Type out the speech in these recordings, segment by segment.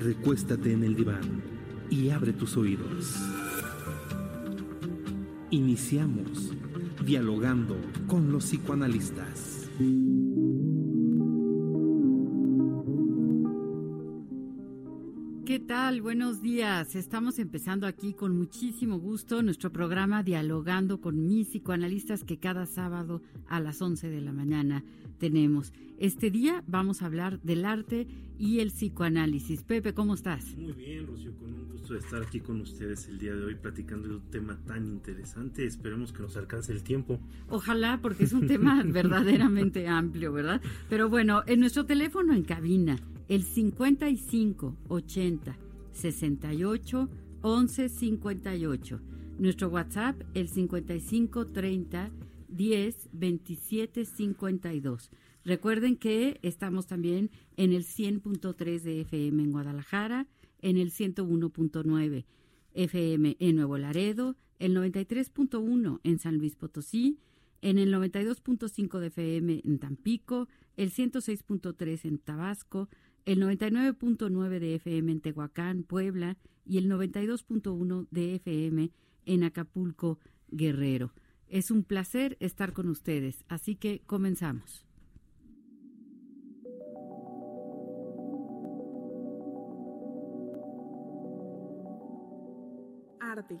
Recuéstate en el diván y abre tus oídos. Iniciamos dialogando con los psicoanalistas. ¿Qué tal? Buenos días. Estamos empezando aquí con muchísimo gusto nuestro programa Dialogando con mis psicoanalistas que cada sábado a las 11 de la mañana tenemos. Este día vamos a hablar del arte y el psicoanálisis. Pepe, ¿cómo estás? Muy bien, Rocío, con un gusto de estar aquí con ustedes el día de hoy platicando de un tema tan interesante. Esperemos que nos alcance el tiempo. Ojalá, porque es un tema verdaderamente amplio, ¿verdad? Pero bueno, en nuestro teléfono en cabina el 55 80 68 11 58. Nuestro WhatsApp el 55 30 10 27 52. Recuerden que estamos también en el 100.3 de FM en Guadalajara, en el 101.9 FM en Nuevo Laredo, el 93.1 en San Luis Potosí, en el 92.5 de FM en Tampico, el 106.3 en Tabasco, el 99.9 de FM en Tehuacán, Puebla y el 92.1 de FM en Acapulco, Guerrero. Es un placer estar con ustedes, así que comenzamos. Arte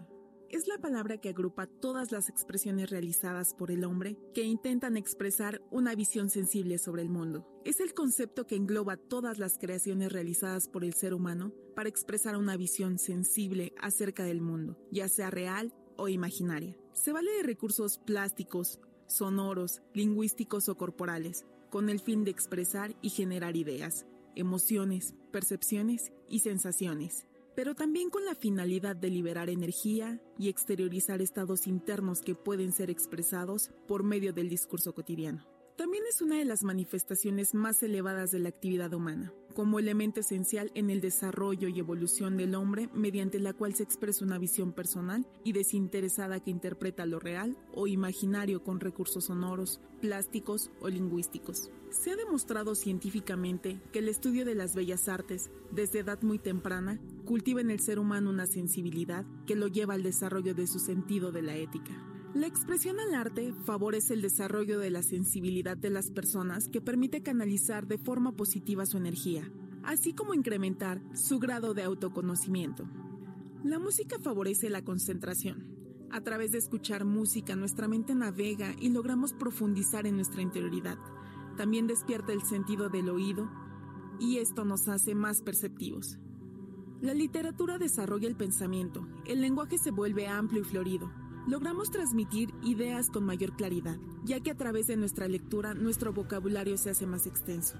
es la palabra que agrupa todas las expresiones realizadas por el hombre que intentan expresar una visión sensible sobre el mundo. Es el concepto que engloba todas las creaciones realizadas por el ser humano para expresar una visión sensible acerca del mundo, ya sea real o imaginaria. Se vale de recursos plásticos, sonoros, lingüísticos o corporales, con el fin de expresar y generar ideas, emociones, percepciones y sensaciones pero también con la finalidad de liberar energía y exteriorizar estados internos que pueden ser expresados por medio del discurso cotidiano. También es una de las manifestaciones más elevadas de la actividad humana, como elemento esencial en el desarrollo y evolución del hombre mediante la cual se expresa una visión personal y desinteresada que interpreta lo real o imaginario con recursos sonoros, plásticos o lingüísticos. Se ha demostrado científicamente que el estudio de las bellas artes, desde edad muy temprana, cultiva en el ser humano una sensibilidad que lo lleva al desarrollo de su sentido de la ética. La expresión al arte favorece el desarrollo de la sensibilidad de las personas que permite canalizar de forma positiva su energía, así como incrementar su grado de autoconocimiento. La música favorece la concentración. A través de escuchar música nuestra mente navega y logramos profundizar en nuestra interioridad. También despierta el sentido del oído y esto nos hace más perceptivos. La literatura desarrolla el pensamiento, el lenguaje se vuelve amplio y florido, logramos transmitir ideas con mayor claridad, ya que a través de nuestra lectura nuestro vocabulario se hace más extenso.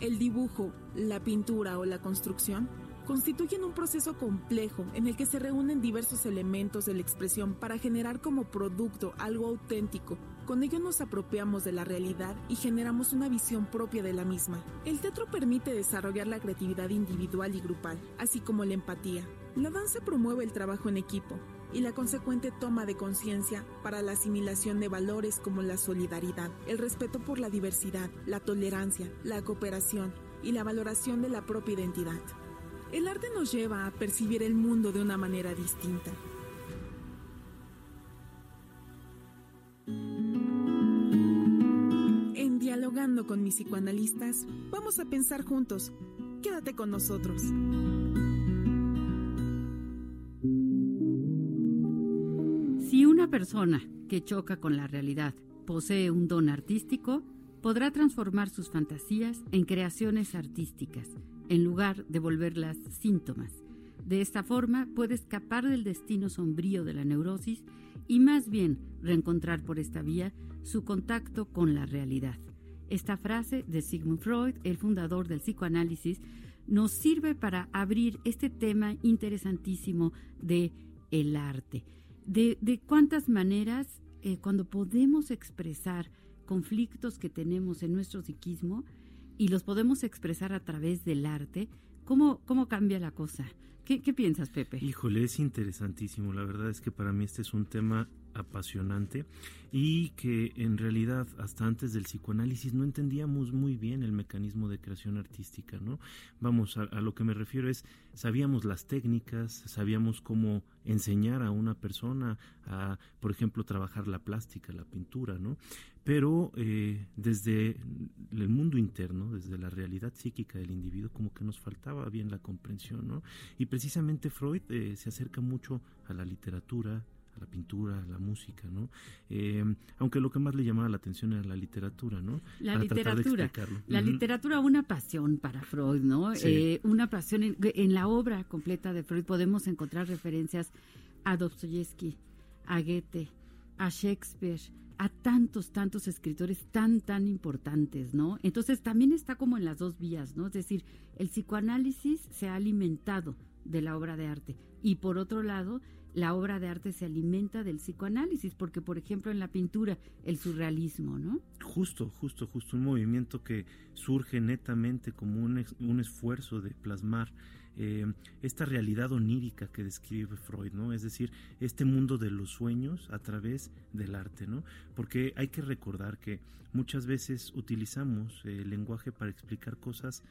El dibujo, la pintura o la construcción constituyen un proceso complejo en el que se reúnen diversos elementos de la expresión para generar como producto algo auténtico. Con ello nos apropiamos de la realidad y generamos una visión propia de la misma. El teatro permite desarrollar la creatividad individual y grupal, así como la empatía. La danza promueve el trabajo en equipo, y la consecuente toma de conciencia para la asimilación de valores como la solidaridad, el respeto por la diversidad, la tolerancia, la cooperación y la valoración de la propia identidad. El arte nos lleva a percibir el mundo de una manera distinta. En Dialogando con mis psicoanalistas, vamos a pensar juntos. Quédate con nosotros. persona que choca con la realidad posee un don artístico, podrá transformar sus fantasías en creaciones artísticas, en lugar de volverlas síntomas. De esta forma puede escapar del destino sombrío de la neurosis y más bien reencontrar por esta vía su contacto con la realidad. Esta frase de Sigmund Freud, el fundador del psicoanálisis, nos sirve para abrir este tema interesantísimo de el arte. De, cuántas maneras, eh, cuando podemos expresar conflictos que tenemos en nuestro psiquismo y los podemos expresar a través del arte, ¿cómo, cómo cambia la cosa? ¿Qué, ¿Qué piensas, Pepe? Híjole, es interesantísimo. La verdad es que para mí este es un tema apasionante y que en realidad hasta antes del psicoanálisis no entendíamos muy bien el mecanismo de creación artística, ¿no? Vamos, a, lo que me refiero es, sabíamos las técnicas, sabíamos cómo enseñar a una persona a, por ejemplo, trabajar la plástica, la pintura, ¿no? Pero eh, desde el mundo interno, desde la realidad psíquica del individuo, como que nos faltaba bien la comprensión, ¿no? Y precisamente Freud eh, se acerca mucho a la literatura, a la pintura, a la música, ¿no? Eh, aunque lo que más le llamaba la atención era la literatura, ¿no? La literatura. La literatura, una pasión para Freud, ¿no? Eh, una pasión en, la obra completa de Freud podemos encontrar referencias a Dostoyevsky, a Goethe, a Shakespeare, a tantos, tantos escritores tan, tan importantes, ¿no? Entonces también está como en las dos vías, ¿no? Es decir, el psicoanálisis se ha alimentado de la obra de arte y por otro lado, la obra de arte se alimenta del psicoanálisis, porque por ejemplo en la pintura, el surrealismo, ¿no? Justo, justo, justo, un movimiento que surge netamente como un, un esfuerzo de plasmar eh, esta realidad onírica que describe Freud, ¿no? Es decir, este mundo de los sueños a través del arte, ¿no? Porque hay que recordar que muchas veces utilizamos el lenguaje para explicar cosas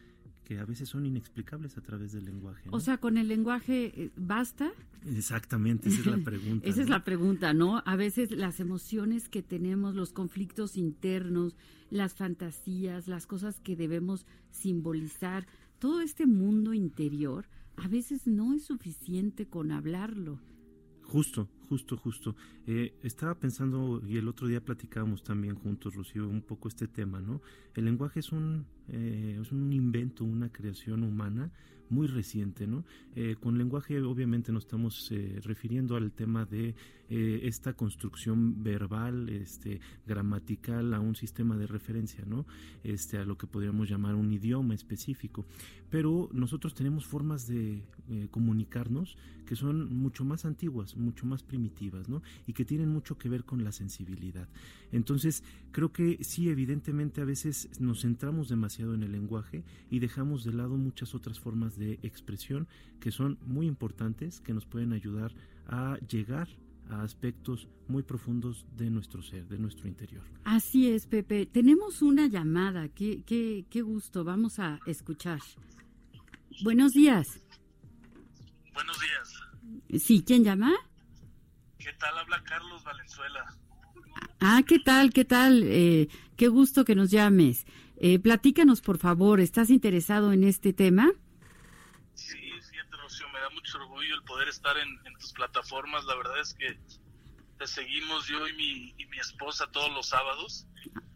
que a veces son inexplicables a través del lenguaje. O sea, con el lenguaje eh, basta. Exactamente, esa es la pregunta. esa es la pregunta, ¿no? A veces las emociones que tenemos, los conflictos internos, las fantasías, las cosas que debemos simbolizar, todo este mundo interior, a veces no es suficiente con hablarlo. Justo, justo, justo. Eh, estaba pensando, y el otro día platicábamos también juntos, Rocío, un poco este tema, ¿no? El lenguaje es un, eh, es un invento, una creación humana muy reciente, ¿no? Eh, con lenguaje obviamente nos estamos refiriendo al tema de esta construcción verbal, este, gramatical a un sistema de referencia, ¿no? Este, a lo que podríamos llamar un idioma específico. Pero nosotros tenemos formas de comunicarnos que son mucho más antiguas, mucho más primitivas, ¿no? Y que tienen mucho que ver con la sensibilidad. Entonces, creo que sí, evidentemente a veces nos centramos demasiado en el lenguaje y dejamos de lado muchas otras formas de expresión que son muy importantes, que nos pueden ayudar a llegar a aspectos muy profundos de nuestro ser, de nuestro interior. Así es, Pepe. Tenemos una llamada. Qué, qué, qué gusto. Vamos a escuchar. Buenos días. Buenos días. Sí, ¿quién llama? ¿Qué tal? Habla Carlos Valenzuela. Ah, ¿qué tal? ¿Qué tal? Eh, qué gusto que nos llames. Eh, platícanos, por favor, ¿estás interesado en este tema? Sí, fíjate, Rocío, me da mucho orgullo el poder estar en, tus plataformas. La verdad es que te seguimos yo y mi, y mi esposa todos los sábados.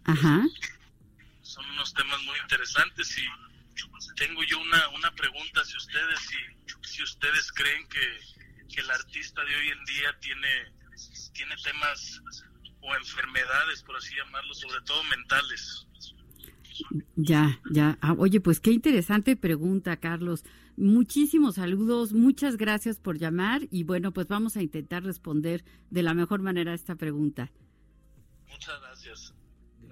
Ajá. Son unos temas muy interesantes y tengo yo una, una pregunta si ustedes si, si ustedes creen que, que el artista de hoy en día tiene tiene temas o enfermedades por así llamarlo sobre todo mentales. Ya ya. Ah, oye pues qué interesante pregunta Carlos. Muchísimos saludos muchas gracias por llamar y bueno pues vamos a intentar responder de la mejor manera a esta pregunta. Muchas gracias.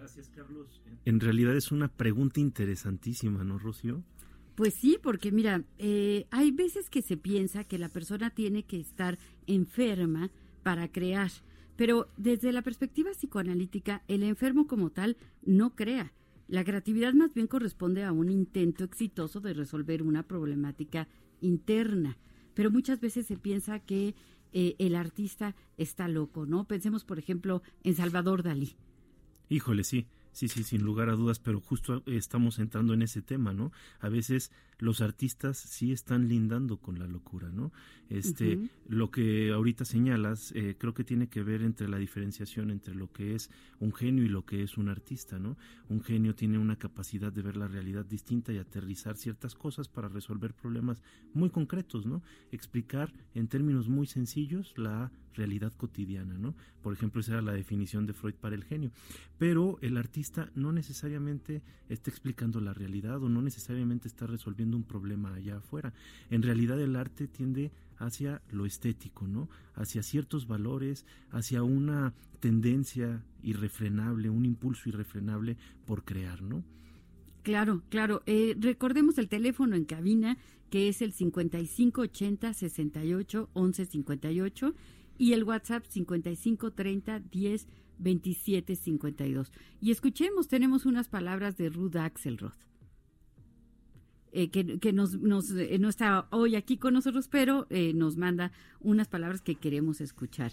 Gracias, Carlos. En realidad es una pregunta interesantísima, ¿no, Rocío? Pues sí, porque mira, eh, hay veces que se piensa que la persona tiene que estar enferma para crear, pero desde la perspectiva psicoanalítica, el enfermo como tal no crea. La creatividad más bien corresponde a un intento exitoso de resolver una problemática interna, pero muchas veces se piensa que eh, el artista está loco, ¿no? Pensemos, por ejemplo, en Salvador Dalí. Híjole, sí. Sí, sí, sin lugar a dudas, pero justo estamos entrando en ese tema, ¿no? A veces los artistas sí están lindando con la locura, ¿no? Este, lo que ahorita señalas, eh, creo que tiene que ver entre la diferenciación entre lo que es un genio y lo que es un artista, ¿no? Un genio tiene una capacidad de ver la realidad distinta y aterrizar ciertas cosas para resolver problemas muy concretos, ¿no? Explicar en términos muy sencillos la realidad cotidiana, ¿no? Por ejemplo, esa era la definición de Freud para el genio. Pero el artista no necesariamente está explicando la realidad o no necesariamente está resolviendo un problema allá afuera. En realidad el arte tiende hacia lo estético, ¿no? Hacia ciertos valores, hacia una tendencia irrefrenable, un impulso irrefrenable por crear, ¿no? Claro, claro. Eh, recordemos el teléfono en cabina que es el 5580 68 11 58 y el WhatsApp 5530 10 27 52. Y escuchemos, tenemos unas palabras de Ruth Axelrod. Eh, que, nos, eh, no está hoy aquí con nosotros, pero eh, nos manda unas palabras que queremos escuchar.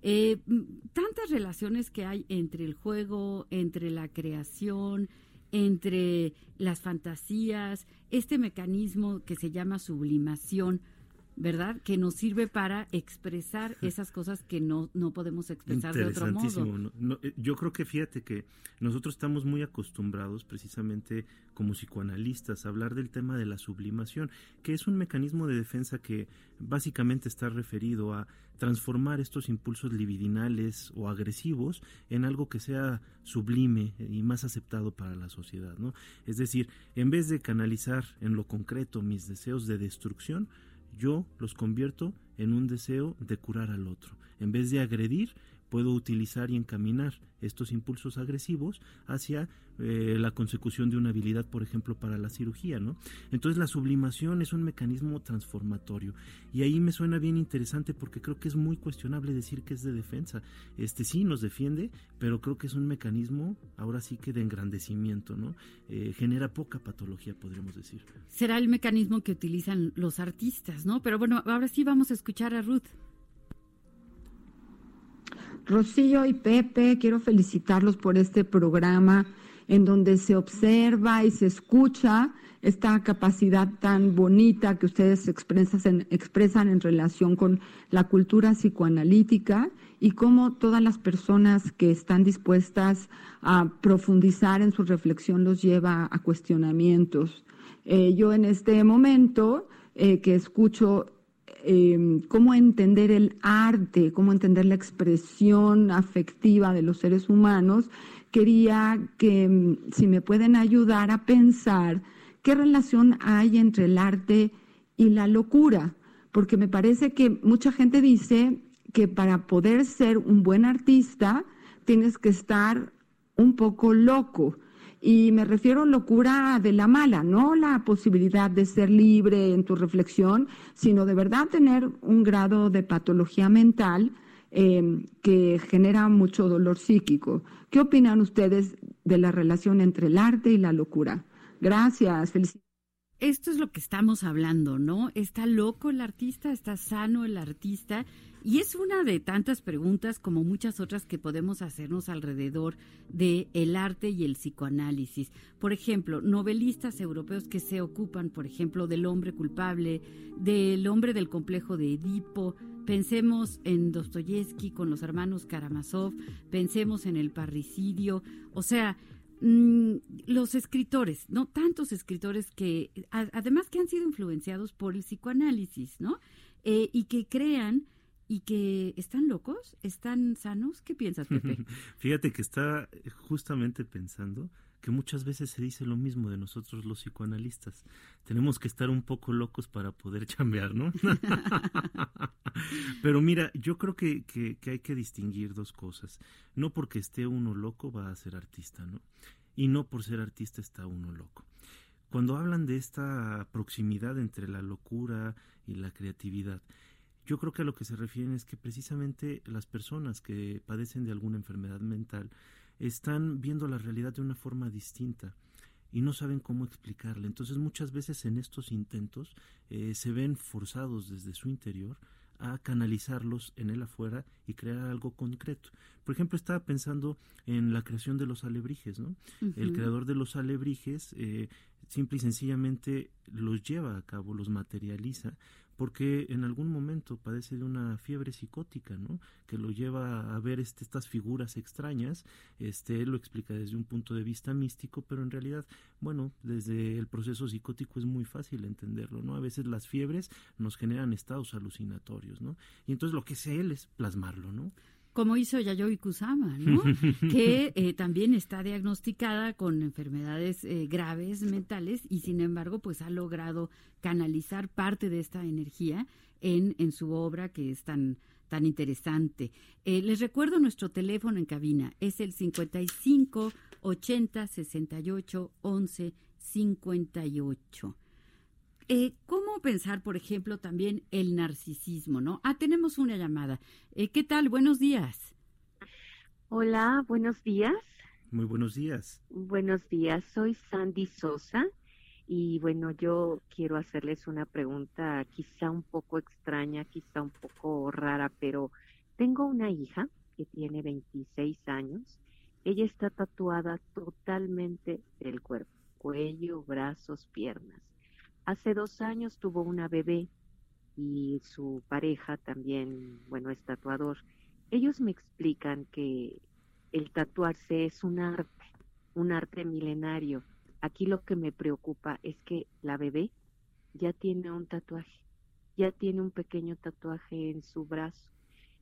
tantas relaciones que hay entre el juego, entre la creación, entre las fantasías, este mecanismo que se llama sublimación, ¿verdad? Que nos sirve para expresar esas cosas que no, no podemos expresar de otro modo. Eh, yo creo que fíjate que nosotros estamos muy acostumbrados precisamente como psicoanalistas a hablar del tema de la sublimación, que es un mecanismo de defensa que básicamente está referido a transformar estos impulsos libidinales o agresivos en algo que sea sublime y más aceptado para la sociedad, ¿no? Es decir, en vez de canalizar en lo concreto mis deseos de destrucción, yo los convierto en un deseo de curar al otro. En vez de agredir, puedo utilizar y encaminar estos impulsos agresivos hacia eh, la consecución de una habilidad, por ejemplo, para la cirugía, ¿no? Entonces la sublimación es un mecanismo transformatorio y ahí me suena bien interesante porque creo que es muy cuestionable decir que es de defensa. Este sí nos defiende, pero creo que es un mecanismo ahora sí que de engrandecimiento, ¿no? Eh, genera poca patología, podríamos decir. Será el mecanismo que utilizan los artistas, ¿no? Pero bueno, ahora sí vamos a escuchar a Ruth. Rocío y Pepe, quiero felicitarlos por este programa en donde se observa y se escucha esta capacidad tan bonita que ustedes expresan, en relación con la cultura psicoanalítica y cómo todas las personas que están dispuestas a profundizar en su reflexión los lleva a cuestionamientos. Eh, yo en este momento eh, que escucho Em, cómo entender el arte, cómo entender la expresión afectiva de los seres humanos, quería que em, si me pueden ayudar a pensar qué relación hay entre el arte y la locura, porque me parece que mucha gente dice que para poder ser un buen artista tienes que estar un poco loco. Y me refiero a locura de la mala, no la posibilidad de ser libre en tu reflexión, sino de verdad tener un grado de patología mental eh, que genera mucho dolor psíquico. ¿Qué opinan ustedes de la relación entre el arte y la locura? Gracias, felicidades. Esto es lo que estamos hablando, ¿no? ¿Está loco el artista? ¿Está sano el artista? Y es una de tantas preguntas como muchas otras que podemos hacernos alrededor de el arte y el psicoanálisis. Por ejemplo, novelistas europeos que se ocupan, por ejemplo, del hombre culpable, del hombre del complejo de Edipo. Pensemos en Dostoyevsky con los hermanos Karamazov, pensemos en el parricidio, o sea, los escritores, ¿no? Tantos escritores que, además que han sido influenciados por el psicoanálisis, ¿no? Eh, y que crean y que están locos, están sanos. ¿Qué piensas, Pepe? Fíjate que está justamente pensando que muchas veces se dice lo mismo de nosotros los psicoanalistas. Tenemos que estar un poco locos para poder chambear, ¿no? Pero mira, yo creo que, que, que, hay que distinguir dos cosas. No porque esté uno loco va a ser artista, ¿no? Y no por ser artista está uno loco. Cuando hablan de esta proximidad entre la locura y la creatividad, yo creo que a lo que se refieren es que precisamente las personas que padecen de alguna enfermedad mental están viendo la realidad de una forma distinta y no saben cómo explicarla. Entonces muchas veces en estos intentos eh, se ven forzados desde su interior a canalizarlos en el afuera y crear algo concreto. Por ejemplo, estaba pensando en la creación de los alebrijes, ¿no? El creador de los alebrijes eh, simple y sencillamente los lleva a cabo, los materializa, porque en algún momento padece de una fiebre psicótica, ¿no? Que lo lleva a ver este, estas figuras extrañas. Este, él lo explica desde un punto de vista místico, pero en realidad, bueno, desde el proceso psicótico es muy fácil entenderlo, ¿no? A veces las fiebres nos generan estados alucinatorios, ¿no? Y entonces lo que hace él es plasmarlo, ¿no? Como hizo Yayoi Kusama, ¿no? que eh, también está diagnosticada con enfermedades eh, graves mentales y sin embargo pues ha logrado canalizar parte de esta energía en, en su obra que es tan tan interesante. Eh, les recuerdo nuestro teléfono en cabina, es el 55 80 68 11 58. Eh, ¿Cómo pensar, por ejemplo, también el narcisismo, no? Ah, tenemos una llamada. Eh, ¿Qué tal? Buenos días. Hola, buenos días. Muy buenos días. Buenos días, soy Sandy Sosa y bueno, yo quiero hacerles una pregunta quizá un poco extraña, quizá un poco rara, pero tengo una hija que tiene 26 años. Ella está tatuada totalmente del cuerpo, cuello, brazos, piernas. Hace dos años tuvo una bebé y su pareja también, bueno, es tatuador. Ellos me explican que el tatuarse es un arte, un arte milenario. Aquí lo que me preocupa es que la bebé ya tiene un tatuaje, ya tiene un pequeño tatuaje en su brazo.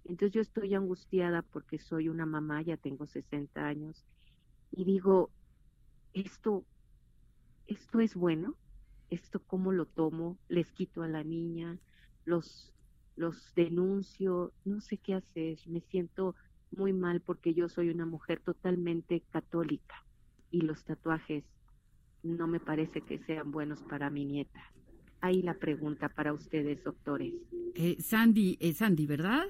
Entonces yo estoy angustiada porque soy una mamá, ya tengo 60 años, y digo, esto, esto es bueno, esto cómo lo tomo, les quito a la niña, los, los denuncio, no sé qué hacer, me siento muy mal porque yo soy una mujer totalmente católica y los tatuajes no me parece que sean buenos para mi nieta. Ahí la pregunta para ustedes, doctores. Eh, Sandy, eh, Sandy, ¿verdad?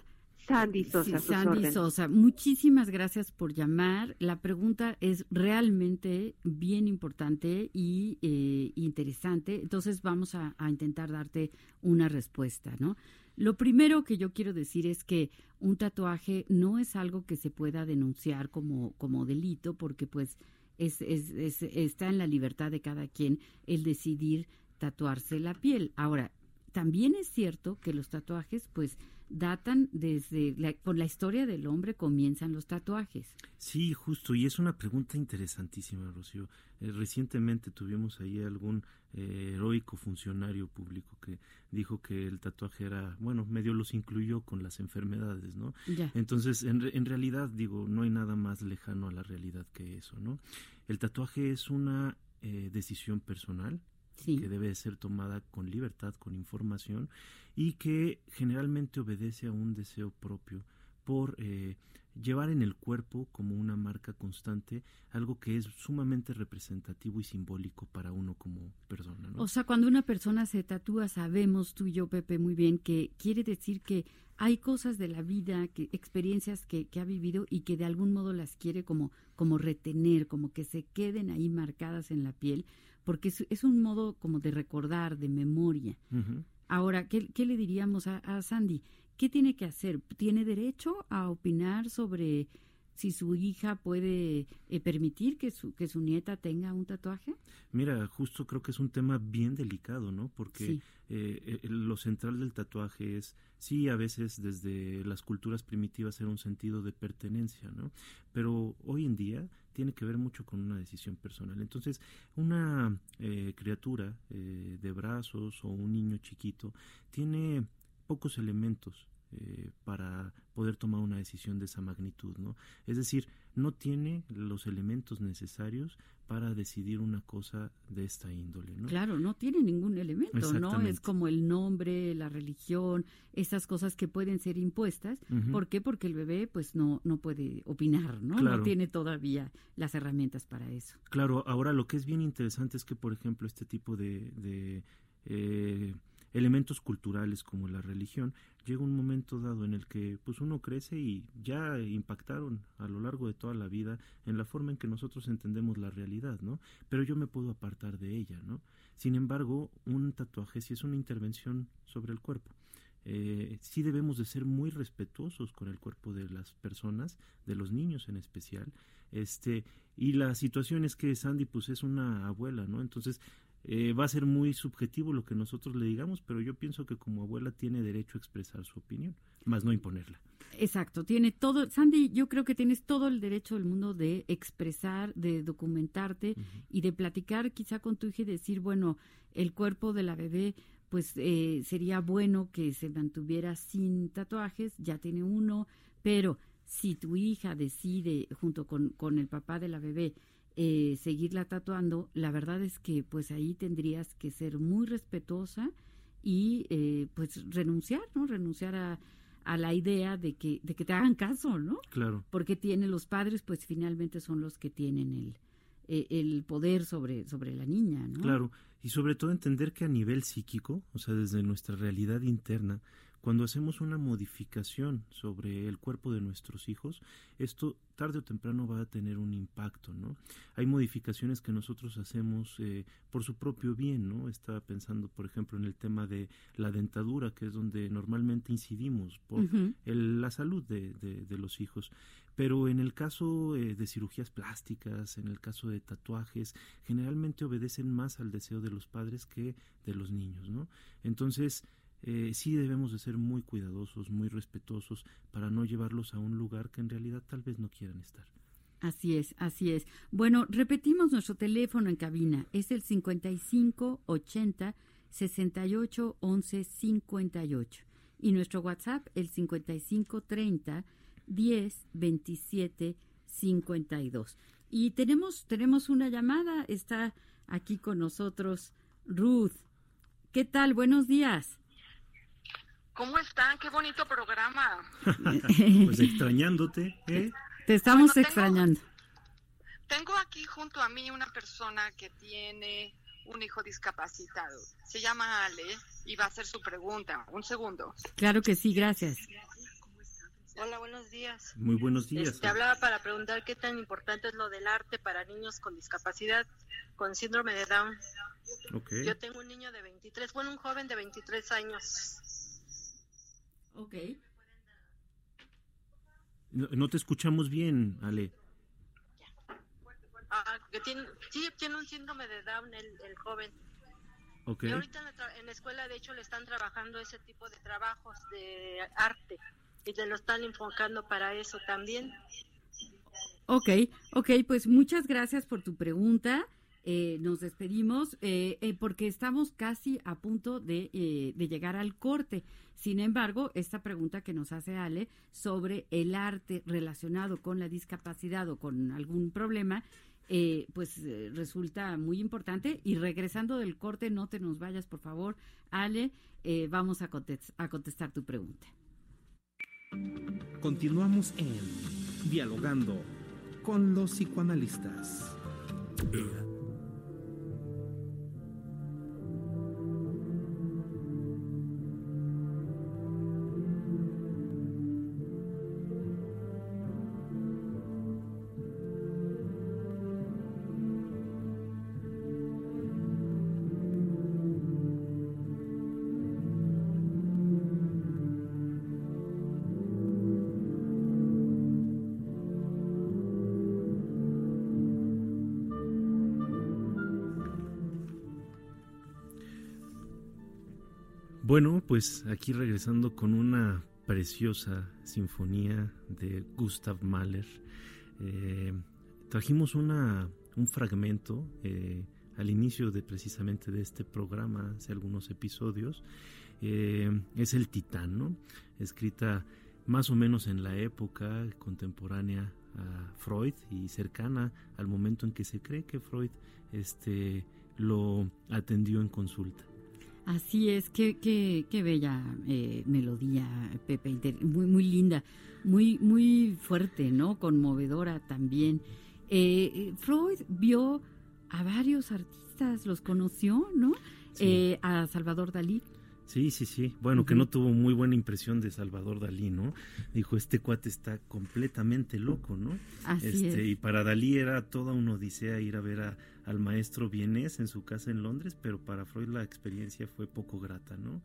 Sandy Sosa. Sandy Sosa, muchísimas gracias por llamar. La pregunta es realmente bien importante y eh, interesante, entonces vamos a, intentar darte una respuesta, ¿no? Lo primero que yo quiero decir es que un tatuaje no es algo que se pueda denunciar como, como delito, porque pues es, es, está en la libertad de cada quien el decidir tatuarse la piel. Ahora, también es cierto que los tatuajes, pues, datan desde la, con la historia del hombre comienzan los tatuajes. Sí, justo, y es una pregunta interesantísima, Rocío. Eh, recientemente tuvimos ahí algún eh, heroico funcionario público que dijo que el tatuaje era, bueno, medio los incluyó con las enfermedades, ¿no? Entonces, en, en realidad, digo, no hay nada más lejano a la realidad que eso, ¿no? El tatuaje es una eh, decisión personal, que debe ser tomada con libertad, con información y que generalmente obedece a un deseo propio por eh, llevar en el cuerpo como una marca constante algo que es sumamente representativo y simbólico para uno como persona. O sea, cuando una persona se tatúa, sabemos tú y yo, Pepe, muy bien que quiere decir que hay cosas de la vida, que, experiencias que, que, ha vivido y que de algún modo las quiere como, como retener, como que se queden ahí marcadas en la piel, porque es, un modo como de recordar, de memoria. Ahora, ¿qué, ¿qué, le diríamos a, a, Sandy? ¿Qué tiene que hacer? ¿Tiene derecho a opinar sobre si su hija puede eh, permitir que su, que su nieta tenga un tatuaje? Mira, justo creo que es un tema bien delicado, ¿no? Porque eh, eh, lo central del tatuaje es, sí, a veces desde las culturas primitivas era un sentido de pertenencia, ¿no? Pero hoy en día tiene que ver mucho con una decisión personal. Entonces, una criatura de brazos o un niño chiquito tiene pocos elementos eh, para poder tomar una decisión de esa magnitud, ¿no? Es decir, no tiene los elementos necesarios para decidir una cosa de esta índole, ¿no? Claro, no tiene ningún elemento, ¿no? Es como el nombre, la religión, esas cosas que pueden ser impuestas. ¿Por qué? Porque el bebé, pues, no, no puede opinar, ¿no? No tiene todavía las herramientas para eso. Claro, ahora lo que es bien interesante es que, por ejemplo, este tipo de, de eh, elementos culturales como la religión, llega un momento dado en el que pues uno crece y ya impactaron a lo largo de toda la vida en la forma en que nosotros entendemos la realidad, ¿no? Pero yo me puedo apartar de ella, ¿no? Sin embargo, un tatuaje sí es una intervención sobre el cuerpo. eh, sí debemos de ser muy respetuosos con el cuerpo de las personas, de los niños en especial. Este, y la situación es que Sandy pues es una abuela, ¿no? Entonces eh, va a ser muy subjetivo lo que nosotros le digamos, pero yo pienso que como abuela tiene derecho a expresar su opinión, más no imponerla. Exacto, tiene todo, Sandy, yo creo que tienes todo el derecho del mundo de expresar, de documentarte y de platicar quizá con tu hija y decir, bueno, el cuerpo de la bebé, pues eh, sería bueno que se mantuviera sin tatuajes, ya tiene uno, pero si tu hija decide, junto con, con el papá de la bebé, eh, seguirla tatuando, la verdad es que pues ahí tendrías que ser muy respetuosa y eh, pues renunciar, ¿no? Renunciar a, a, la idea de que, de que te hagan caso, ¿no? Claro. Porque tiene los padres, pues finalmente son los que tienen el, eh, el poder sobre, sobre la niña, ¿no? Claro, y sobre todo entender que a nivel psíquico, o sea, desde nuestra realidad interna, cuando hacemos una modificación sobre el cuerpo de nuestros hijos, esto tarde o temprano va a tener un impacto, ¿no? Hay modificaciones que nosotros hacemos eh, por su propio bien, ¿no? Estaba pensando, por ejemplo, en el tema de la dentadura, que es donde normalmente incidimos por la salud de, de, los hijos. Pero en el caso eh, de cirugías plásticas, en el caso de tatuajes, generalmente obedecen más al deseo de los padres que de los niños, ¿no? Entonces, eh, sí debemos de ser muy cuidadosos, muy respetuosos para no llevarlos a un lugar que en realidad tal vez no quieran estar. Así es, así es. Bueno, repetimos nuestro teléfono en cabina. Es el 55 80 68 11 58. Y nuestro WhatsApp, el 55 30 10 27 52. Y tenemos, tenemos una llamada. Está aquí con nosotros Ruth. ¿Qué tal? Buenos días. ¿Cómo están? Qué bonito programa. pues extrañándote, ¿eh? Te estamos extrañando. Tengo aquí junto a mí una persona que tiene un hijo discapacitado. Se llama Ale y va a hacer su pregunta. Un segundo. Claro que sí, gracias. Hola, buenos días. Muy buenos días. Te este, hablaba para preguntar qué tan importante es lo del arte para niños con discapacidad, con síndrome de Down. Okay. Yo tengo un niño de 23, bueno, un joven de 23 años. Ok. No, te escuchamos bien, Ale. Ah, que tiene, sí, tiene un síndrome de Down el, joven. Okay. Y ahorita en la, escuela, de hecho, le están trabajando ese tipo de trabajos de arte y te lo están enfocando para eso también. Ok, ok, pues muchas gracias por tu pregunta. Eh, nos despedimos eh, eh, porque estamos casi a punto de, de, llegar al corte. Sin embargo, esta pregunta que nos hace Ale sobre el arte relacionado con la discapacidad o con algún problema, pues resulta muy importante. Y regresando del corte, no te nos vayas, por favor, Ale, vamos a, a contestar tu pregunta. Continuamos en Dialogando con los psicoanalistas. Bueno, pues aquí regresando con una preciosa sinfonía de Gustav Mahler. Eh, trajimos una, un fragmento eh, al inicio de precisamente de este programa, hace algunos episodios. Eh, es el Titán, Escrita más o menos en la época contemporánea a Freud y cercana al momento en que se cree que Freud este, lo atendió en consulta. Así es, qué, qué, qué bella eh, melodía, Pepe, muy, muy linda, muy, muy fuerte, ¿no? Conmovedora también. Eh, eh, Freud vio a varios artistas, los conoció, ¿no? a Salvador Dalí. Sí, sí, sí. Bueno, que no tuvo muy buena impresión de Salvador Dalí, ¿no? Dijo, este cuate está completamente loco, ¿no? Así este, Y para Dalí era toda una odisea ir a ver a, al maestro vienés en su casa en Londres, pero para Freud la experiencia fue poco grata, ¿no?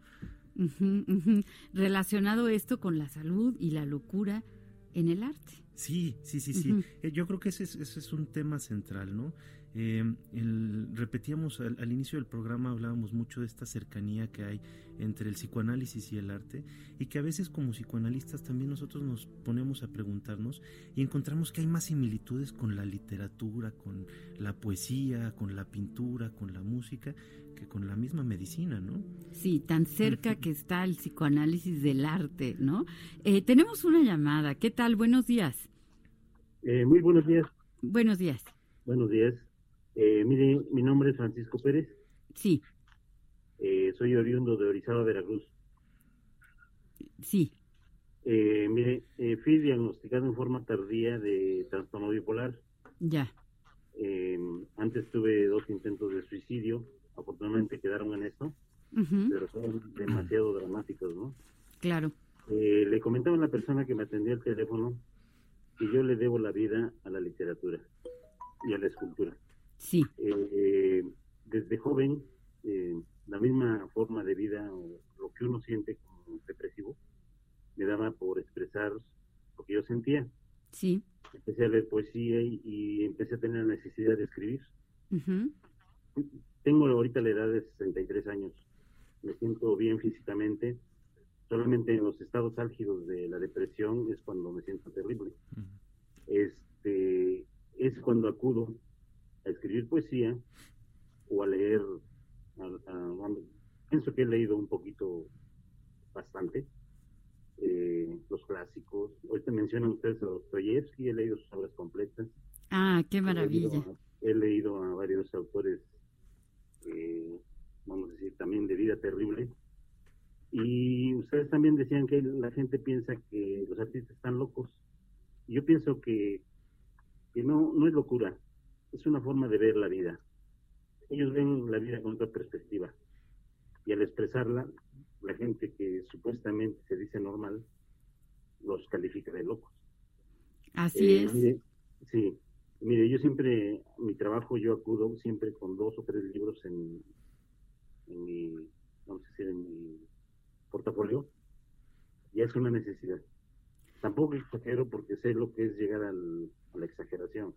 Relacionado esto con la salud y la locura en el arte. Sí, sí, sí, sí. Eh, yo creo que ese es, un tema central, ¿no? Eh, repetíamos al, inicio del programa, hablábamos mucho de esta cercanía que hay entre el psicoanálisis y el arte y que a veces como psicoanalistas también nosotros nos ponemos a preguntarnos y encontramos que hay más similitudes con la literatura, con la poesía, con la pintura, con la música, que con la misma medicina, ¿no? Sí, tan cerca que está el psicoanálisis del arte, ¿no? Eh, tenemos una llamada. ¿Qué tal? Buenos días. Eh, muy buenos días. Buenos días. Buenos días. Eh, mire, mi nombre es Francisco Pérez. Sí. Eh, soy oriundo de Orizaba, Veracruz. Sí. Eh, mire, eh, fui diagnosticado en forma tardía de trastorno bipolar. Ya. antes tuve dos intentos de suicidio, afortunadamente quedaron en esto, pero son demasiado dramáticos, ¿no? Claro. le comentaba a la persona que me atendía el teléfono que yo le debo la vida a la literatura y a la escultura. Sí. Eh, desde joven, eh, la misma forma de vida o lo que uno siente como depresivo me daba por expresar lo que yo sentía. Sí. Empecé a leer poesía y, empecé a tener la necesidad de escribir. Tengo ahorita la edad de 63 años. Me siento bien físicamente. Solamente en los estados álgidos de la depresión es cuando me siento terrible. Este es cuando acudo a escribir poesía o a leer, pienso que he leído un poquito, bastante, eh, los clásicos. Ahorita mencionan ustedes a Dostoyevsky, he leído sus obras completas. Ah, qué maravilla. He leído a, varios autores, eh, vamos a decir, también de vida terrible. Y ustedes también decían que la gente piensa que los artistas están locos. Yo pienso que, que no, no es locura, es una forma de ver la vida. Ellos ven la vida con otra perspectiva. Y al expresarla, la gente que supuestamente se dice normal, los califica de locos. Así eh, es. sí, mire, yo siempre, mi trabajo, yo acudo siempre con dos o tres libros en, en mi, vamos a decir, en mi portafolio, y es una necesidad. Tampoco exagero porque sé lo que es llegar al, a la exageración.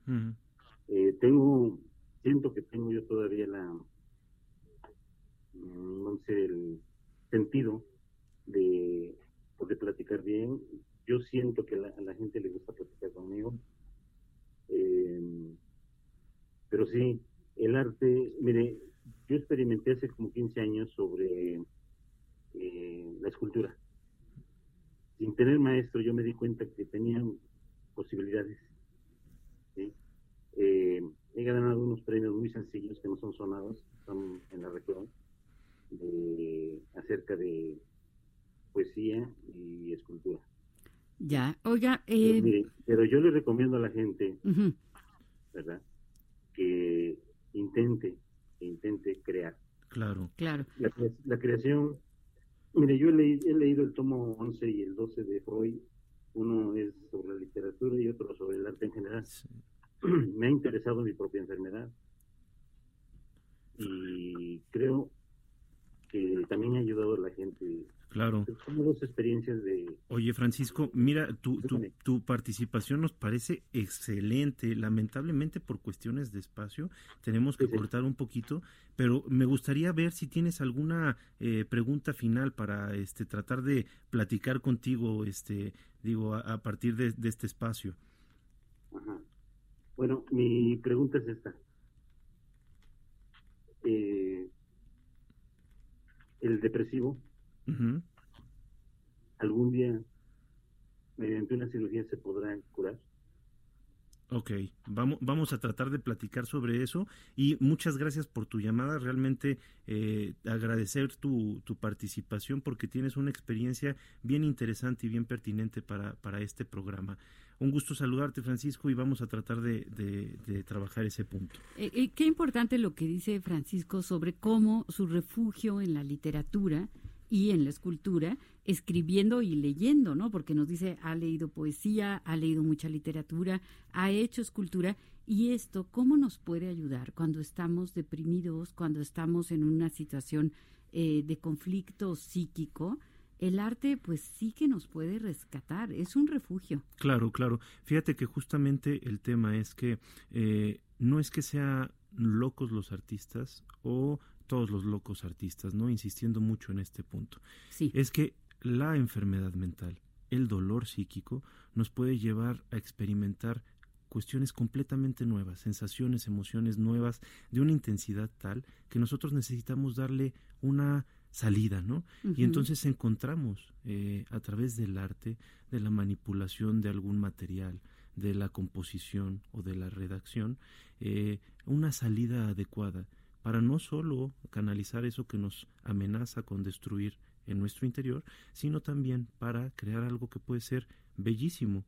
Eh, tengo, siento que tengo yo todavía la, mm, no sé, el sentido de poder platicar bien. Yo siento que a la gente le gusta platicar conmigo. Eh, pero sí, el arte, mire, yo experimenté hace como 15 años sobre eh, la escultura. Sin tener maestro, yo me di cuenta que tenían posibilidades. ¿sí? Eh, he ganado unos premios muy sencillos que no son sonados, son en la región, de, acerca de poesía y escultura. Ya, oiga, eh... pero, yo le recomiendo a la gente, ¿verdad? Que intente, que intente crear. Claro. Claro. La, creación, mire, yo he, he, leído el tomo 11 y el 12 de Freud, uno es sobre la literatura y otro sobre el arte en general. me ha interesado mi propia enfermedad y creo que también ha ayudado a la gente. Claro. Son dos experiencias de... Oye, Francisco, mira, tu, tu, tu, participación nos parece excelente. Lamentablemente, por cuestiones de espacio, tenemos que cortar un poquito, pero me gustaría ver si tienes alguna eh, pregunta final para este tratar de platicar contigo, este digo, a, partir de, de este espacio. Ajá. Bueno, mi pregunta es esta. Eh, el depresivo, ¿algún día mediante una cirugía se podrá curar? Ok, vamos, vamos a tratar de platicar sobre eso y muchas gracias por tu llamada. Realmente eh, agradecer tu, tu, participación porque tienes una experiencia bien interesante y bien pertinente para, para este programa. Un gusto saludarte, Francisco, y vamos a tratar de, de, trabajar ese punto. Eh, eh, qué importante lo que dice Francisco sobre cómo su refugio en la literatura y en la escultura, escribiendo y leyendo, ¿no? Porque nos dice, ha leído poesía, ha leído mucha literatura, ha hecho escultura, y esto, ¿cómo nos puede ayudar cuando estamos deprimidos, cuando estamos en una situación eh, de conflicto psíquico? el arte pues sí que nos puede rescatar, es un refugio. Claro, claro. Fíjate que justamente el tema es que eh, no es que sean locos los artistas o todos los locos artistas, ¿no? Insistiendo mucho en este punto. Sí. Es que la enfermedad mental, el dolor psíquico, nos puede llevar a experimentar cuestiones completamente nuevas, sensaciones, emociones nuevas, de una intensidad tal que nosotros necesitamos darle una salida, ¿no? Y entonces encontramos eh, a través del arte, de la manipulación de algún material, de la composición o de la redacción, eh, una salida adecuada para no solo canalizar eso que nos amenaza con destruir en nuestro interior, sino también para crear algo que puede ser bellísimo,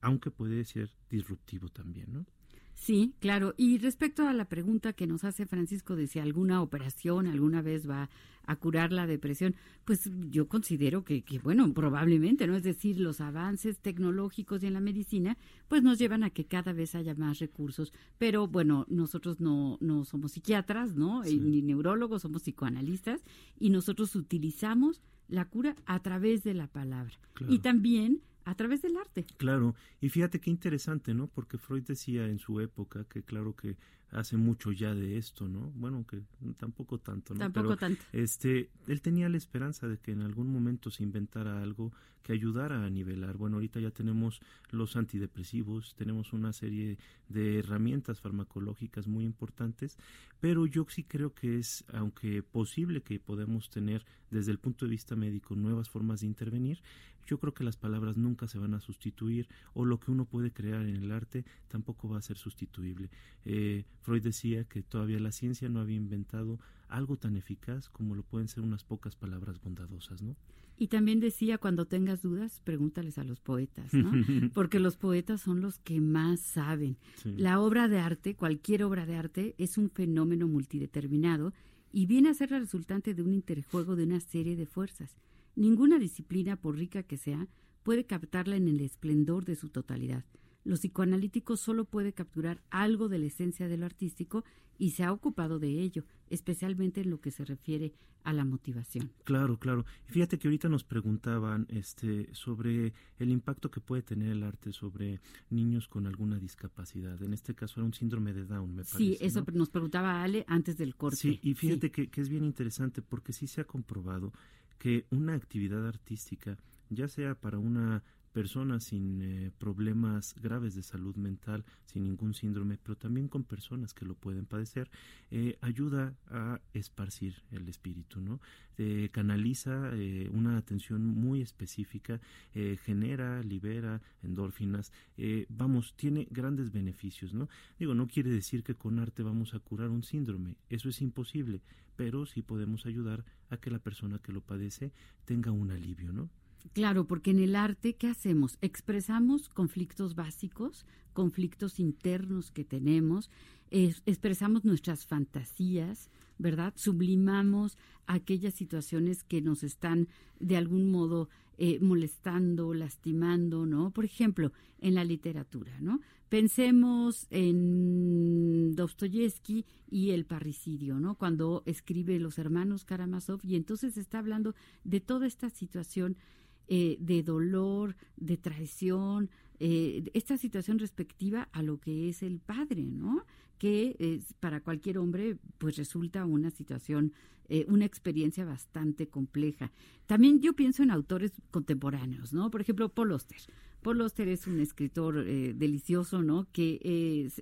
aunque puede ser disruptivo también, ¿no? Sí, claro. Y respecto a la pregunta que nos hace Francisco de si alguna operación alguna vez va a curar la depresión, pues yo considero que, que, bueno, probablemente, ¿no? Es decir, los avances tecnológicos y en la medicina, pues nos llevan a que cada vez haya más recursos. Pero bueno, nosotros no, no somos psiquiatras, ¿no? Ni neurólogos, somos psicoanalistas y nosotros utilizamos la cura a través de la palabra. Y también a través del arte. Claro, y fíjate qué interesante, ¿no? Porque Freud decía en su época que claro que hace mucho ya de esto, ¿no? Bueno, que tampoco tanto, ¿no? Tampoco tanto. Este, él tenía la esperanza de que en algún momento se inventara algo que ayudara a nivelar. Bueno, ahorita ya tenemos los antidepresivos, tenemos una serie de herramientas farmacológicas muy importantes, pero yo sí creo que es, aunque posible que podemos tener desde el punto de vista médico nuevas formas de intervenir, yo creo que las palabras nunca se van a sustituir o lo que uno puede crear en el arte tampoco va a ser sustituible. Eh, Freud decía que todavía la ciencia no había inventado algo tan eficaz como lo pueden ser unas pocas palabras bondadosas, ¿no? Y también decía, cuando tengas dudas, pregúntales a los poetas, ¿no? Porque los poetas son los que más saben. La obra de arte, cualquier obra de arte, es un fenómeno multideterminado y viene a ser la resultante de un interjuego de una serie de fuerzas. Ninguna disciplina, por rica que sea, puede captarla en el esplendor de su totalidad. Lo psicoanalítico solo puede capturar algo de la esencia de lo artístico y se ha ocupado de ello, especialmente en lo que se refiere a la motivación. Claro, claro. Fíjate que ahorita nos preguntaban este sobre el impacto que puede tener el arte sobre niños con alguna discapacidad. En este caso era un síndrome de Down, me parece. Sí, eso nos preguntaba Ale antes del corte. Sí, y fíjate Que, que es bien interesante porque sí se ha comprobado que una actividad artística, ya sea para una persona sin eh, problemas graves de salud mental, sin ningún síndrome, pero también con personas que lo pueden padecer, eh, ayuda a esparcir el espíritu, ¿no? Eh, canaliza una atención muy específica, genera, libera endorfinas, vamos, tiene grandes beneficios, ¿no? Digo, no quiere decir que con arte vamos a curar un síndrome, eso es imposible, pero sí podemos ayudar a que la persona que lo padece tenga un alivio, ¿no? Claro, porque en el arte, ¿qué hacemos? Expresamos conflictos básicos, conflictos internos que tenemos, expresamos nuestras fantasías, ¿verdad? Sublimamos aquellas situaciones que nos están de algún modo eh, molestando, lastimando, ¿no? Por ejemplo, en la literatura, ¿no? Pensemos en Dostoyevsky y el parricidio, ¿no? Cuando escribe Los hermanos Karamazov y entonces está hablando de toda esta situación eh, de dolor, de traición, eh, esta situación respectiva a lo que es el padre, ¿no? Que es, para cualquier hombre pues resulta una situación, eh, una experiencia bastante compleja. También yo pienso en autores contemporáneos, ¿no? Por ejemplo, Paul Auster. Paul Auster es un escritor eh, delicioso, ¿no? Que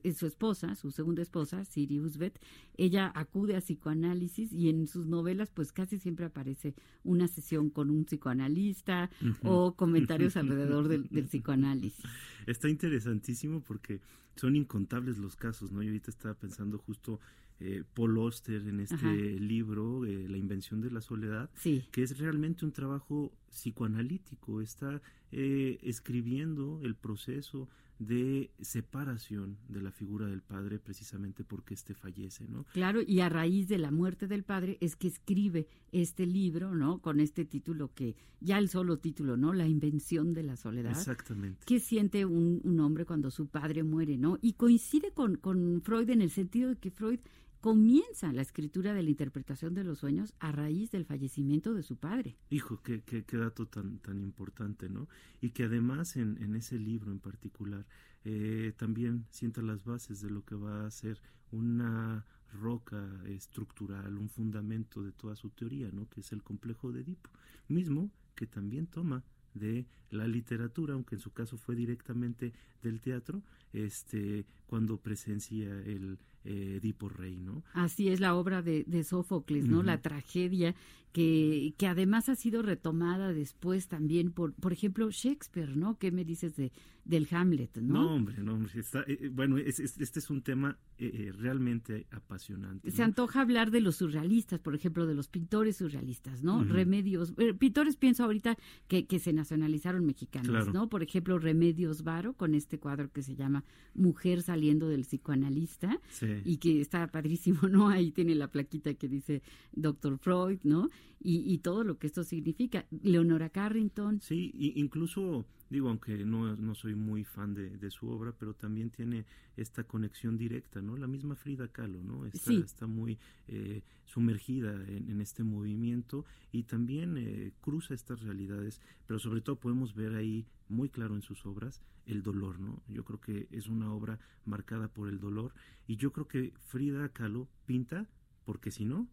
es, su esposa, su segunda esposa, Siri Usbet, ella acude a psicoanálisis y en sus novelas pues casi siempre aparece una sesión con un psicoanalista o comentarios alrededor del, psicoanálisis. Está interesantísimo porque son incontables los casos, ¿no? Yo ahorita estaba pensando justo eh, Paul Auster en este libro, eh, La invención de la soledad, que es realmente un trabajo psicoanalítico, está eh, escribiendo el proceso de separación de la figura del padre precisamente porque éste fallece, ¿no? Claro, y a raíz de la muerte del padre es que escribe este libro, ¿no? Con este título que, ya el solo título, ¿no? La invención de la soledad. Exactamente. ¿Qué siente un, un hombre cuando su padre muere, ¿no? Y coincide con, con Freud en el sentido de que Freud comienza la escritura de la interpretación de los sueños a raíz del fallecimiento de su padre. Hijo, qué, qué, dato tan, tan importante, ¿no? Y que además en, en ese libro en particular eh, también sienta las bases de lo que va a ser una roca estructural, un fundamento de toda su teoría, ¿no? Que es el complejo de Edipo, mismo que también toma de la literatura, aunque en su caso fue directamente del teatro, este, cuando presencia el eh, Edipo Rey, ¿no? Así es la obra de, de Sófocles, ¿no? La tragedia que, que además ha sido retomada después también por, por ejemplo, Shakespeare, ¿no? ¿Qué me dices de, del Hamlet, no? No, hombre, no, hombre. Está, eh, eh, bueno, este es un tema eh, realmente apasionante. Se antoja hablar de los surrealistas, por ejemplo, de los pintores surrealistas, ¿no? Remedios, pintores pienso ahorita que, que se nacionalizaron mexicanos, ¿no? Por ejemplo, Remedios Varo, con este cuadro que se llama Mujer saliendo del psicoanalista, y que está padrísimo, ¿no? Ahí tiene la plaquita que dice Doctor Freud, ¿no? y, todo lo que esto significa. Leonora Carrington. Sí, incluso digo, aunque no, no soy muy fan de, de, su obra, pero también tiene esta conexión directa, ¿no? La misma Frida Kahlo, ¿no? Está, está muy eh, sumergida en, este movimiento y también eh, cruza estas realidades, pero sobre todo podemos ver ahí muy claro en sus obras el dolor, ¿no? Yo creo que es una obra marcada por el dolor y yo creo que Frida Kahlo pinta porque si no,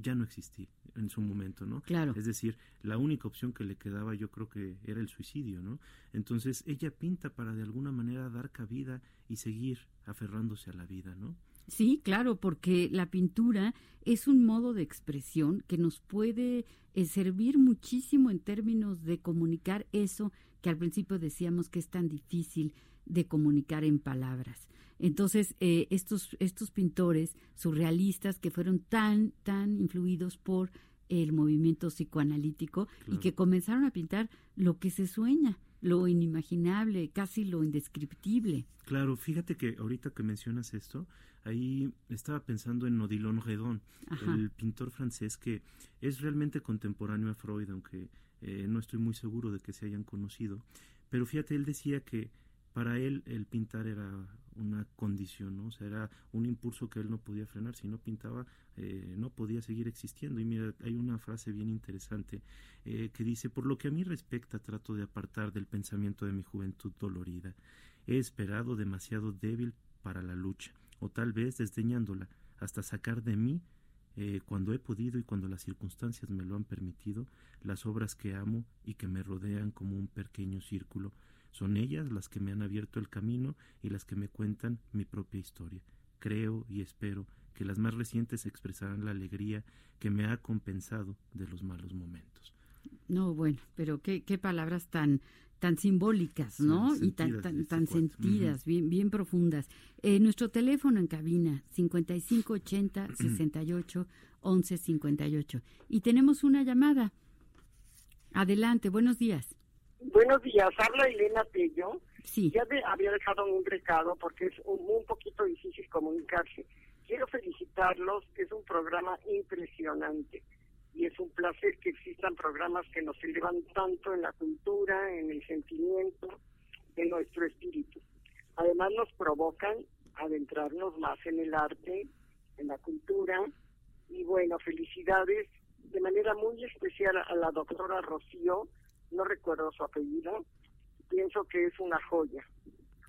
ya no existía en su momento, ¿no? Claro. Es decir, la única opción que le quedaba yo creo que era el suicidio, ¿no? Entonces ella pinta para de alguna manera dar cabida y seguir aferrándose a la vida, ¿no? Sí, claro, porque la pintura es un modo de expresión que nos puede eh, servir muchísimo en términos de comunicar eso que al principio decíamos que es tan difícil de comunicar en palabras. Entonces, eh, estos, estos pintores surrealistas que fueron tan, tan influidos por el movimiento psicoanalítico y que comenzaron a pintar lo que se sueña, lo inimaginable, casi lo indescriptible. Claro, fíjate que ahorita que mencionas esto, ahí estaba pensando en Odilon Redon, el pintor francés que es realmente contemporáneo a Freud, aunque eh, no estoy muy seguro de que se hayan conocido. Pero fíjate, él decía que para él el pintar era una condición, ¿no? O sea, era un impulso que él no podía frenar, si no pintaba eh, no podía seguir existiendo. Y mira, hay una frase bien interesante eh, que dice, por lo que a mí respecta, trato de apartar del pensamiento de mi juventud dolorida. He esperado demasiado débil para la lucha, o tal vez desdeñándola, hasta sacar de mí eh, cuando he podido y cuando las circunstancias me lo han permitido, las obras que amo y que me rodean como un pequeño círculo, son ellas las que me han abierto el camino y las que me cuentan mi propia historia. Creo y espero que las más recientes expresarán la alegría que me ha compensado de los malos momentos. No, bueno, pero qué, qué palabras tan tan simbólicas, ¿no? y tan, tan, tan sentidas, bien, bien profundas. Eh, nuestro teléfono en cabina, 5580 68 11 58. Y tenemos una llamada. Adelante, buenos días. Buenos días, habla Elena Tello. Sí. Ya había dejado un recado porque es un, un poquito difícil comunicarse. Quiero felicitarlos, es un programa impresionante y es un placer que existan programas que nos elevan tanto en la cultura, en el sentimiento, en nuestro espíritu. Además nos provocan adentrarnos más en el arte, en la cultura y bueno, felicidades de manera muy especial a la doctora Rocío no recuerdo su apellido, pienso que es una joya.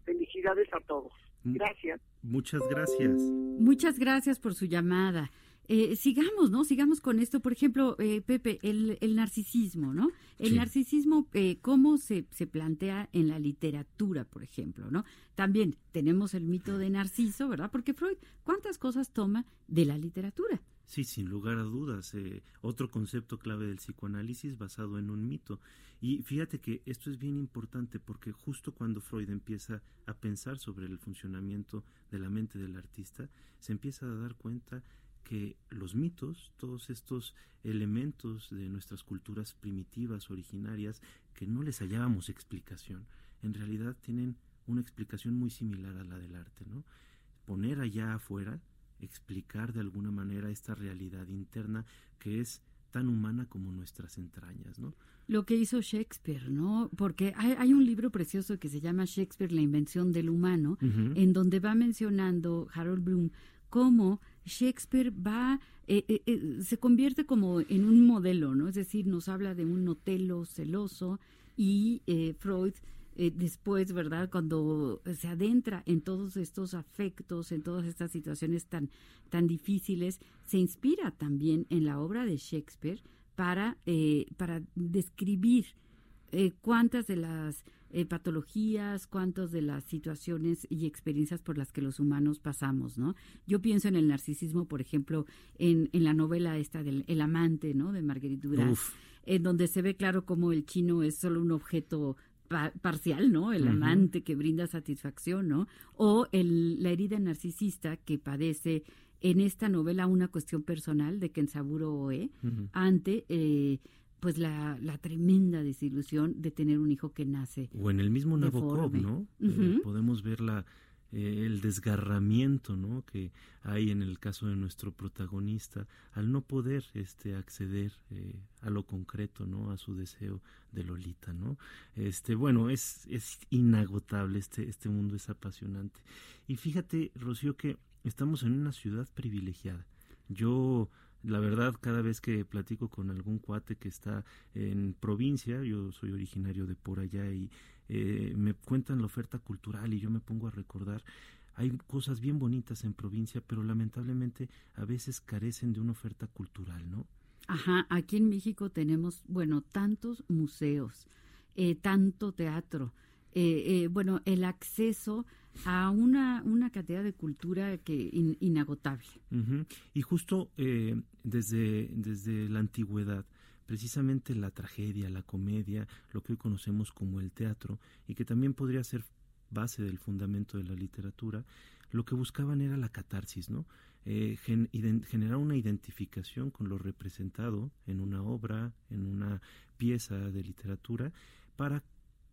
Felicidades a todos. Mm. Gracias. Muchas gracias. Muchas gracias por su llamada. Eh, sigamos, ¿no? Sigamos con esto. Por ejemplo, eh, Pepe, el, el, narcisismo, ¿no? El narcisismo, eh, ¿cómo se, se plantea en la literatura, por ejemplo, ¿no? También tenemos el mito de Narciso, ¿verdad? Porque Freud, ¿cuántas cosas toma de la literatura? Sí, sin lugar a dudas. Eh, otro concepto clave del psicoanálisis basado en un mito. Y fíjate que esto es bien importante porque justo cuando Freud empieza a pensar sobre el funcionamiento de la mente del artista, se empieza a dar cuenta que los mitos, todos estos elementos de nuestras culturas primitivas, originarias, que no les hallábamos explicación, en realidad tienen una explicación muy similar a la del arte, ¿no? Poner allá afuera, explicar de alguna manera esta realidad interna que es tan humana como nuestras entrañas, ¿no? Lo que hizo Shakespeare, ¿no? Porque hay, un libro precioso que se llama Shakespeare, la invención del humano, en donde va mencionando Harold Bloom cómo Shakespeare va, eh, eh, eh, se convierte como en un modelo, ¿no? Es decir, nos habla de un Otelo celoso y Freud después, ¿verdad? Cuando se adentra en todos estos afectos, en todas estas situaciones tan, tan difíciles, se inspira también en la obra de Shakespeare para, para describir cuántas de las eh, patologías, cuántas de las situaciones y experiencias por las que los humanos pasamos, ¿no? Yo pienso en el narcisismo, por ejemplo, en, en la novela esta del El amante, ¿no? De Marguerite Duras, en donde se ve claro cómo el chino es solo un objeto parcial, ¿no? El amante que brinda satisfacción, ¿no? O el, la herida narcisista que padece en esta novela una cuestión personal de Kensaburo Oe ante eh, pues la, la, tremenda desilusión de tener un hijo que nace. O en el mismo Nabokov, ¿no? Eh, podemos ver la, eh, el desgarramiento, ¿no? Que hay en el caso de nuestro protagonista al no poder este, acceder eh, a lo concreto, ¿no? A su deseo de Lolita, ¿no? Este, bueno, es, es inagotable, este, este mundo es apasionante. Y fíjate, Rocío, que estamos en una ciudad privilegiada. Yo la verdad, cada vez que platico con algún cuate que está en provincia, yo soy originario de por allá y eh, me cuentan la oferta cultural y yo me pongo a recordar hay cosas bien bonitas en provincia, pero lamentablemente a veces carecen de una oferta cultural, ¿no? Ajá, aquí en México tenemos, bueno, tantos museos, eh, tanto teatro, eh, bueno, el acceso a una, una cantidad de cultura que inagotable. Y justo eh, desde, desde la antigüedad, precisamente la tragedia, la comedia, lo que hoy conocemos como el teatro, y que también podría ser base del fundamento de la literatura, lo que buscaban era la catarsis, ¿no? Eh, generar una identificación con lo representado en una obra, en una pieza de literatura, para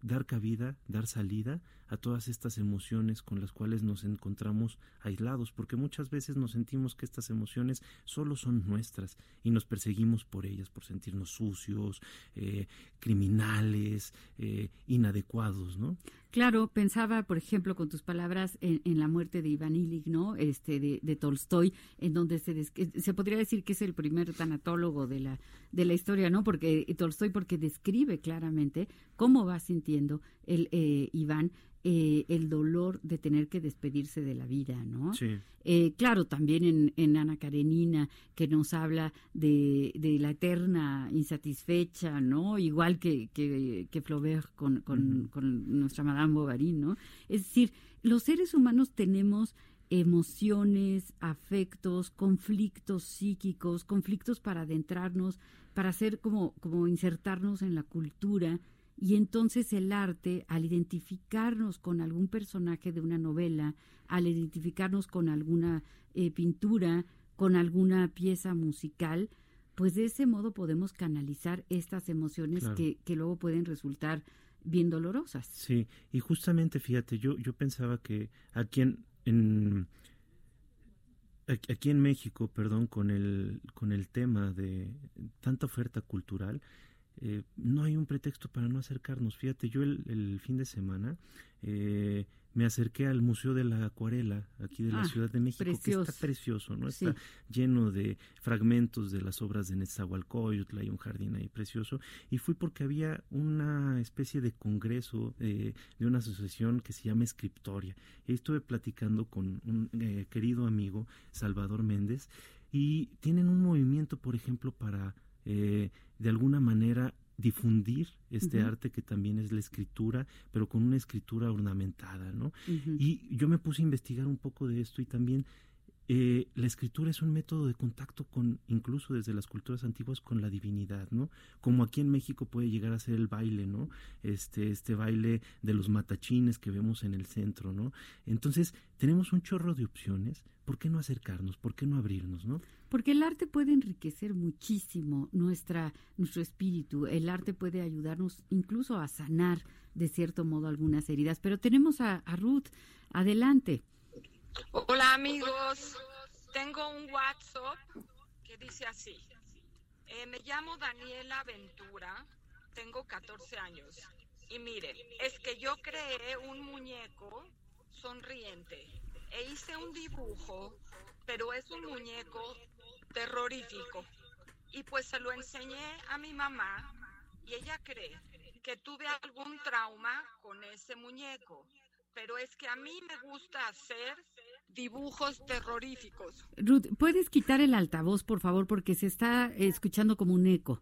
dar cabida, dar salida a todas estas emociones con las cuales nos encontramos aislados, porque muchas veces nos sentimos que estas emociones solo son nuestras y nos perseguimos por ellas, por sentirnos sucios, eh, criminales, eh, inadecuados, ¿no? Claro, pensaba, por ejemplo, con tus palabras en, la muerte de Iván Illich, ¿no? Este, de, Tolstoy, en donde se, se podría decir que es el primer tanatólogo de la, de la historia, ¿no? Porque Tolstoy, porque describe claramente cómo va sintiendo el eh, Iván eh, el dolor de tener que despedirse de la vida, ¿no? Sí. Eh, claro, también en, en, Ana Karenina, que nos habla de, de, la eterna insatisfecha, ¿no? Igual que, que, que Flaubert con, con, con, nuestra Madame Bovary, ¿no? Es decir, los seres humanos tenemos emociones, afectos, conflictos psíquicos, conflictos para adentrarnos, para hacer como, como insertarnos en la cultura, y entonces el arte, al identificarnos con algún personaje de una novela, al identificarnos con alguna eh, pintura, con alguna pieza musical, pues de ese modo podemos canalizar estas emociones que, que luego pueden resultar bien dolorosas. Sí, y justamente fíjate, yo, yo pensaba que aquí en, en aquí en México, perdón, con el, con el tema de tanta oferta cultural, eh, no hay un pretexto para no acercarnos. Fíjate, yo el, fin de semana eh, me acerqué al Museo de la Acuarela, aquí de la ah, Ciudad de México, que está precioso, ¿no? Está lleno de fragmentos de las obras de Netzahualcóyotl, hay un jardín ahí precioso, y fui porque había una especie de congreso eh, de una asociación que se llama Escriptoria. Y estuve platicando con un querido amigo, Salvador Méndez, y tienen un movimiento, por ejemplo, para eh, de alguna manera difundir este arte que también es la escritura, pero con una escritura ornamentada, ¿no? Y yo me puse a investigar un poco de esto y también eh, la escritura es un método de contacto con, incluso desde las culturas antiguas, con la divinidad, ¿no? Como aquí en México puede llegar a ser el baile, ¿no? Este, este baile de los matachines que vemos en el centro, ¿no? Entonces, tenemos un chorro de opciones. ¿Por qué no acercarnos? ¿Por qué no abrirnos, no? Porque el arte puede enriquecer muchísimo nuestra, nuestro espíritu. El arte puede ayudarnos incluso a sanar, de cierto modo, algunas heridas. Pero tenemos a, a Ruth. Adelante. Hola amigos, tengo un WhatsApp que dice así. Eh, me llamo Daniela Ventura, tengo 14 años. Y miren, es que yo creé un muñeco sonriente e hice un dibujo, pero es un muñeco terrorífico. Y pues se lo enseñé a mi mamá y ella cree que tuve algún trauma con ese muñeco pero es que a mí me gusta hacer dibujos terroríficos. Ruth, ¿puedes quitar el altavoz, por favor, porque se está escuchando como un eco?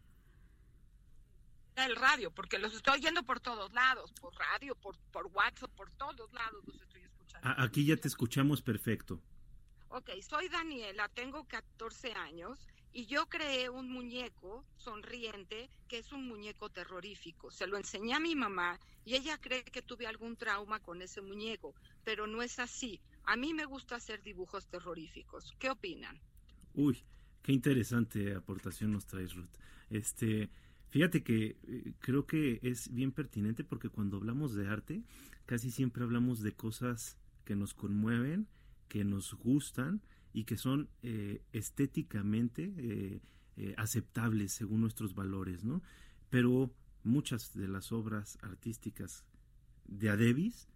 El radio, porque los estoy oyendo por todos lados, por radio, por, por WhatsApp, por todos lados los estoy escuchando. Aquí ya te escuchamos perfecto. Ok, soy Daniela, tengo 14 años y yo creé un muñeco sonriente que es un muñeco terrorífico. Se lo enseñé a mi mamá y ella cree que tuve algún trauma con ese muñeco, pero no es así. A mí me gusta hacer dibujos terroríficos. ¿Qué opinan? Uy, qué interesante aportación nos traes, Ruth. Este, fíjate que eh, creo que es bien pertinente porque cuando hablamos de arte, casi siempre hablamos de cosas que nos conmueven, que nos gustan y que son eh, estéticamente eh, eh, aceptables según nuestros valores, ¿no? Pero muchas de las obras artísticas de Adebis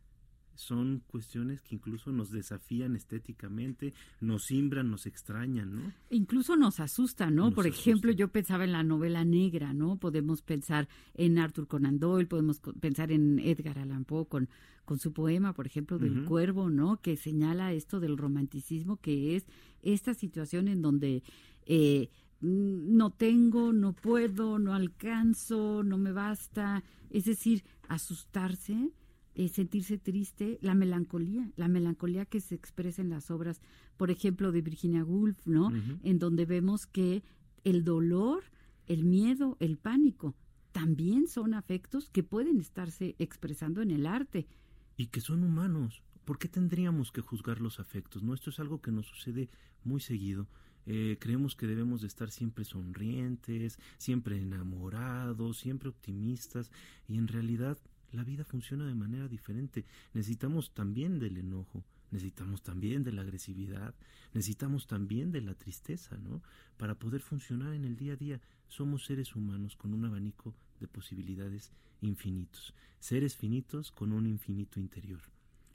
son cuestiones que incluso nos desafían estéticamente, nos simbran, nos extrañan, ¿no? Incluso nos asustan, ¿no? Por ejemplo, yo pensaba en la novela negra, ¿no? Podemos pensar en Arthur Conan Doyle, podemos pensar en Edgar Allan Poe con, con su poema, por ejemplo, del cuervo, ¿no? Que señala esto del romanticismo, que es esta situación en donde eh, no tengo, no puedo, no alcanzo, no me basta, es decir, asustarse eh, sentirse triste, la melancolía, la melancolía que se expresa en las obras, por ejemplo, de Virginia Woolf, ¿no? En donde vemos que el dolor, el miedo, el pánico, también son afectos que pueden estarse expresando en el arte. Y que son humanos. ¿Por qué tendríamos que juzgar los afectos? No, esto es algo que nos sucede muy seguido. Eh, creemos que debemos de estar siempre sonrientes, siempre enamorados, siempre optimistas, y en realidad la vida funciona de manera diferente. Necesitamos también del enojo, necesitamos también de la agresividad, necesitamos también de la tristeza, ¿no? Para poder funcionar en el día a día. Somos seres humanos con un abanico de posibilidades infinitos, seres finitos con un infinito interior.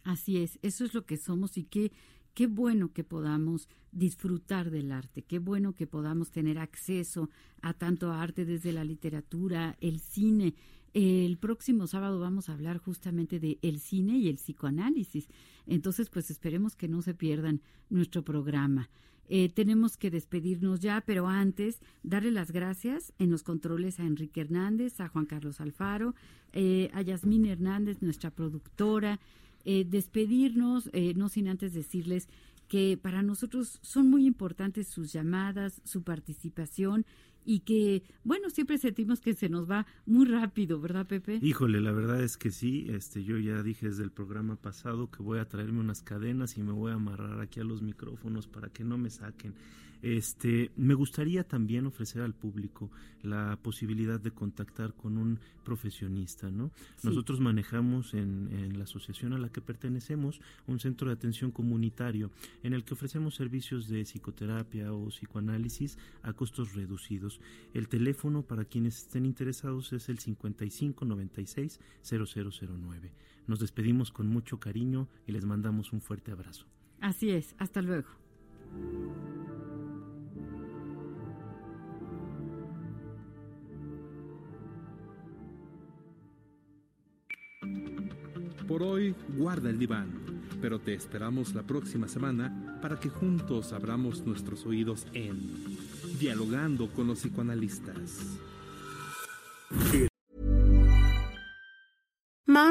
Así es, eso es lo que somos y qué, qué bueno que podamos disfrutar del arte, qué bueno que podamos tener acceso a tanto arte desde la literatura, el cine, el próximo sábado vamos a hablar justamente de el cine y el psicoanálisis. Entonces, pues esperemos que no se pierdan nuestro programa. Eh, tenemos que despedirnos ya, pero antes darle las gracias en los controles a Enrique Hernández, a Juan Carlos Alfaro, eh, a Yasmín Hernández, nuestra productora. Eh, despedirnos, no sin antes decirles que para nosotros son muy importantes sus llamadas, su participación y que, bueno, siempre sentimos que se nos va muy rápido, ¿verdad, Pepe? Híjole, la verdad es que sí, este, yo ya dije desde el programa pasado que voy a traerme unas cadenas y me voy a amarrar aquí a los micrófonos para que no me saquen. Este, me gustaría también ofrecer al público la posibilidad de contactar con un profesionista, ¿no? Nosotros manejamos en, en, la asociación a la que pertenecemos un centro de atención comunitario en el que ofrecemos servicios de psicoterapia o psicoanálisis a costos reducidos. El teléfono para quienes estén interesados es el 5596 0009. Nos despedimos con mucho cariño y les mandamos un fuerte abrazo. Así es, hasta luego. Por hoy, guarda el diván, pero te esperamos la próxima semana para que juntos abramos nuestros oídos en Dialogando con los psicoanalistas.